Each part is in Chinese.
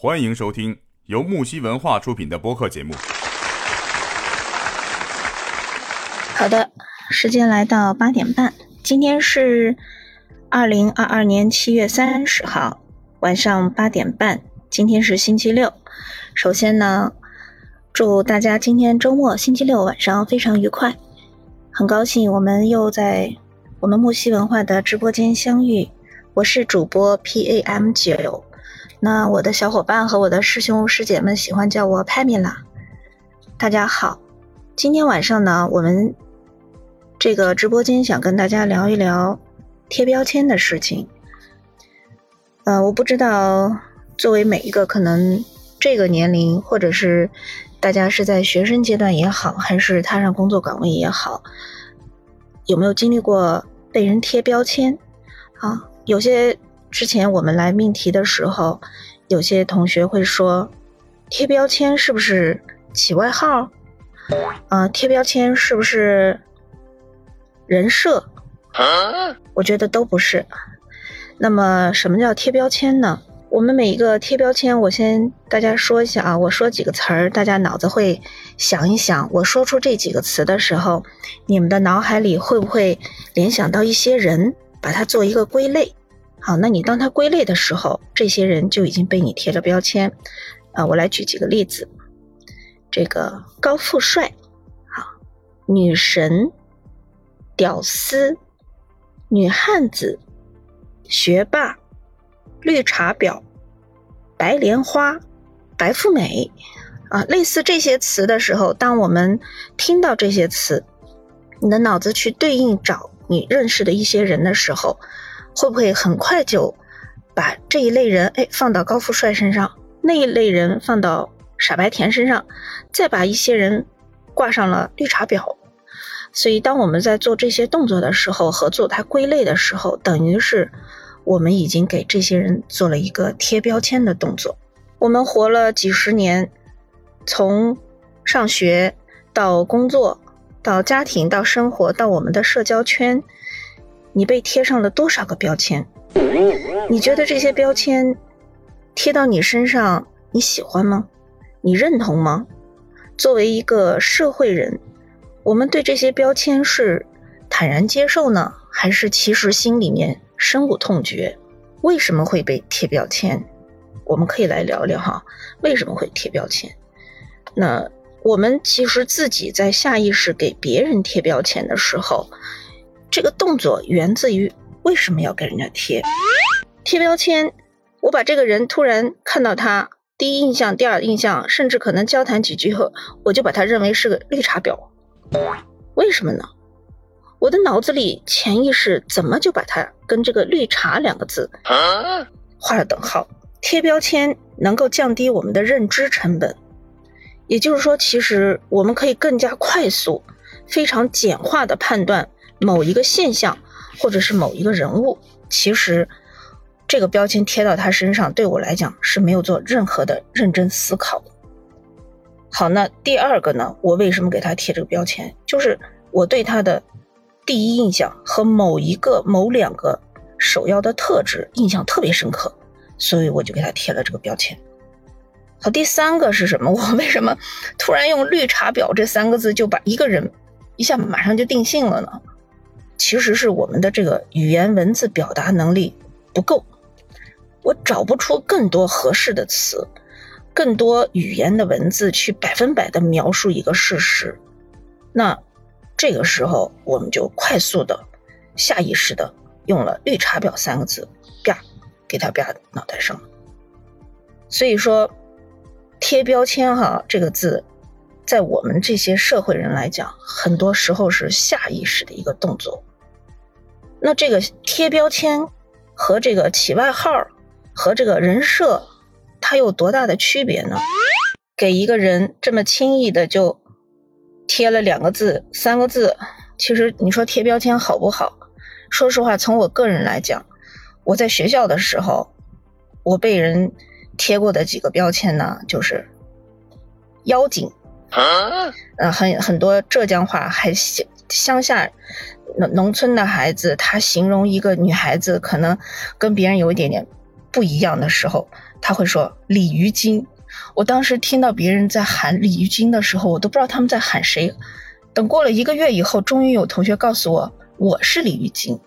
欢迎收听由木西文化出品的播客节目。好的，时间来到八点半，今天是二零二二年七月三十号晚上八点半，今天是星期六。首先呢，祝大家今天周末星期六晚上非常愉快。很高兴我们又在我们木西文化的直播间相遇。我是主播 P A M 九，那我的小伙伴和我的师兄师姐们喜欢叫我 Pamela。大家好，今天晚上呢，我们这个直播间想跟大家聊一聊贴标签的事情。呃，我不知道作为每一个可能这个年龄，或者是大家是在学生阶段也好，还是踏上工作岗位也好，有没有经历过被人贴标签啊？有些之前我们来命题的时候，有些同学会说，贴标签是不是起外号？啊，贴标签是不是人设？我觉得都不是。那么什么叫贴标签呢？我们每一个贴标签，我先大家说一下啊，我说几个词儿，大家脑子会想一想。我说出这几个词的时候，你们的脑海里会不会联想到一些人，把它做一个归类？好，那你当他归类的时候，这些人就已经被你贴了标签。啊，我来举几个例子。这个高富帅，好，女神，屌丝，女汉子，学霸，绿茶婊，白莲花，白富美，啊，类似这些词的时候，当我们听到这些词，你的脑子去对应找你认识的一些人的时候。会不会很快就把这一类人哎放到高富帅身上，那一类人放到傻白甜身上，再把一些人挂上了绿茶婊？所以，当我们在做这些动作的时候，和做它归类的时候，等于是我们已经给这些人做了一个贴标签的动作。我们活了几十年，从上学到工作，到家庭，到生活，到我们的社交圈。你被贴上了多少个标签？你觉得这些标签贴到你身上，你喜欢吗？你认同吗？作为一个社会人，我们对这些标签是坦然接受呢，还是其实心里面深恶痛绝？为什么会被贴标签？我们可以来聊聊哈，为什么会贴标签？那我们其实自己在下意识给别人贴标签的时候。这个动作源自于为什么要给人家贴贴标签？我把这个人突然看到他第一印象、第二印象，甚至可能交谈几句后，我就把他认为是个绿茶婊。为什么呢？我的脑子里潜意识怎么就把他跟这个“绿茶”两个字画了等号？贴标签能够降低我们的认知成本，也就是说，其实我们可以更加快速、非常简化的判断。某一个现象，或者是某一个人物，其实这个标签贴到他身上，对我来讲是没有做任何的认真思考。好，那第二个呢？我为什么给他贴这个标签？就是我对他的第一印象和某一个、某两个首要的特质印象特别深刻，所以我就给他贴了这个标签。好，第三个是什么？我为什么突然用“绿茶婊”这三个字就把一个人一下马上就定性了呢？其实是我们的这个语言文字表达能力不够，我找不出更多合适的词，更多语言的文字去百分百的描述一个事实。那这个时候，我们就快速的、下意识的用了“绿茶婊”三个字，啪，给他啪脑袋上。所以说，贴标签哈这个字，在我们这些社会人来讲，很多时候是下意识的一个动作。那这个贴标签和这个起外号和这个人设，它有多大的区别呢？给一个人这么轻易的就贴了两个字、三个字，其实你说贴标签好不好？说实话，从我个人来讲，我在学校的时候，我被人贴过的几个标签呢，就是妖精，嗯，很很多浙江话还乡乡下。农农村的孩子，他形容一个女孩子可能跟别人有一点点不一样的时候，他会说鲤鱼精。我当时听到别人在喊鲤鱼精的时候，我都不知道他们在喊谁。等过了一个月以后，终于有同学告诉我我是鲤鱼精。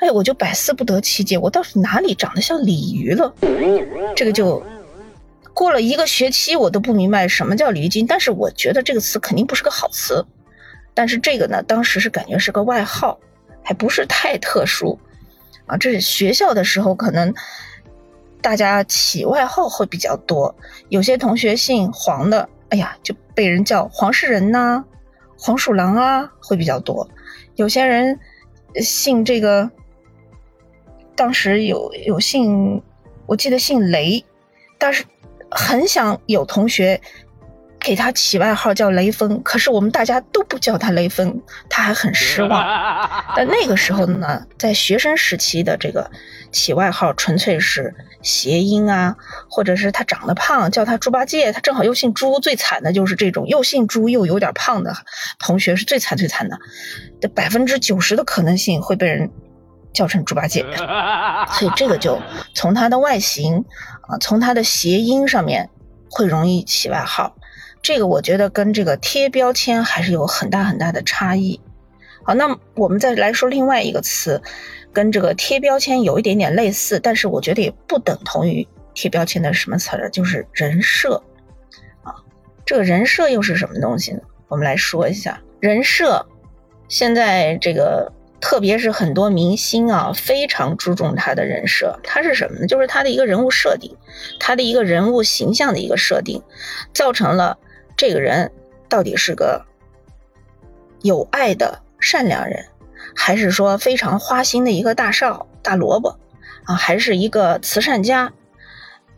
哎，我就百思不得其解，我到底哪里长得像鲤鱼了？这个就过了一个学期，我都不明白什么叫鲤鱼精。但是我觉得这个词肯定不是个好词。但是这个呢，当时是感觉是个外号，还不是太特殊啊。这是学校的时候，可能大家起外号会比较多。有些同学姓黄的，哎呀，就被人叫黄世仁呐、黄鼠狼啊，会比较多。有些人。姓这个，当时有有姓，我记得姓雷，但是很想有同学给他起外号叫雷锋，可是我们大家都不叫他雷锋，他还很失望。但那个时候呢，在学生时期的这个起外号纯粹是谐音啊，或者是他长得胖，叫他猪八戒，他正好又姓朱，最惨的就是这种又姓朱又有点胖的同学是最惨最惨的。的百分之九十的可能性会被人叫成猪八戒，所以这个就从他的外形啊，从他的谐音上面会容易起外号。这个我觉得跟这个贴标签还是有很大很大的差异。好，那我们再来说另外一个词，跟这个贴标签有一点点类似，但是我觉得也不等同于贴标签的什么词儿，就是人设啊。这个人设又是什么东西呢？我们来说一下人设。现在这个，特别是很多明星啊，非常注重他的人设。他是什么呢？就是他的一个人物设定，他的一个人物形象的一个设定，造成了这个人到底是个有爱的善良人，还是说非常花心的一个大少大萝卜啊，还是一个慈善家？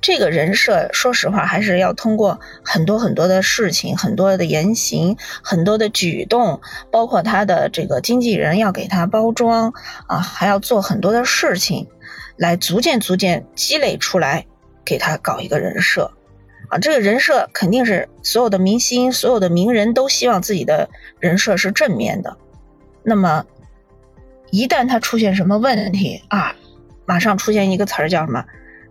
这个人设，说实话，还是要通过很多很多的事情、很多的言行、很多的举动，包括他的这个经纪人要给他包装啊，还要做很多的事情，来逐渐逐渐积累出来，给他搞一个人设啊。这个人设肯定是所有的明星、所有的名人都希望自己的人设是正面的。那么，一旦他出现什么问题啊，马上出现一个词儿叫什么？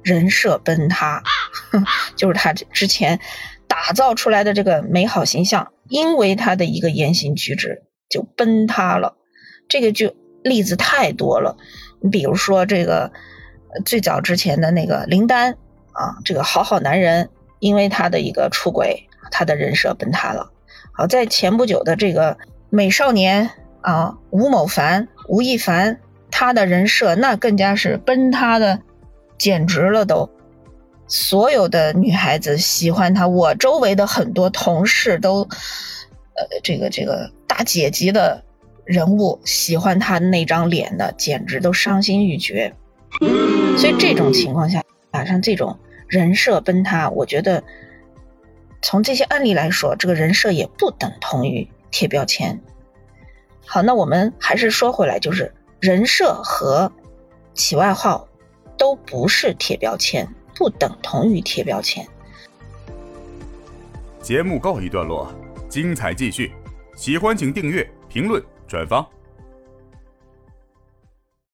人设崩塌，就是他之前打造出来的这个美好形象，因为他的一个言行举止就崩塌了。这个就例子太多了，你比如说这个最早之前的那个林丹啊，这个好好男人，因为他的一个出轨，他的人设崩塌了。好，在前不久的这个美少年啊，吴某凡、吴亦凡，他的人设那更加是崩塌的。简直了，都所有的女孩子喜欢他，我周围的很多同事都，呃，这个这个大姐级的人物喜欢他那张脸的，简直都伤心欲绝。所以这种情况下，打上这种人设崩塌，我觉得从这些案例来说，这个人设也不等同于贴标签。好，那我们还是说回来，就是人设和起外号。都不是贴标签，不等同于贴标签。节目告一段落，精彩继续。喜欢请订阅、评论、转发。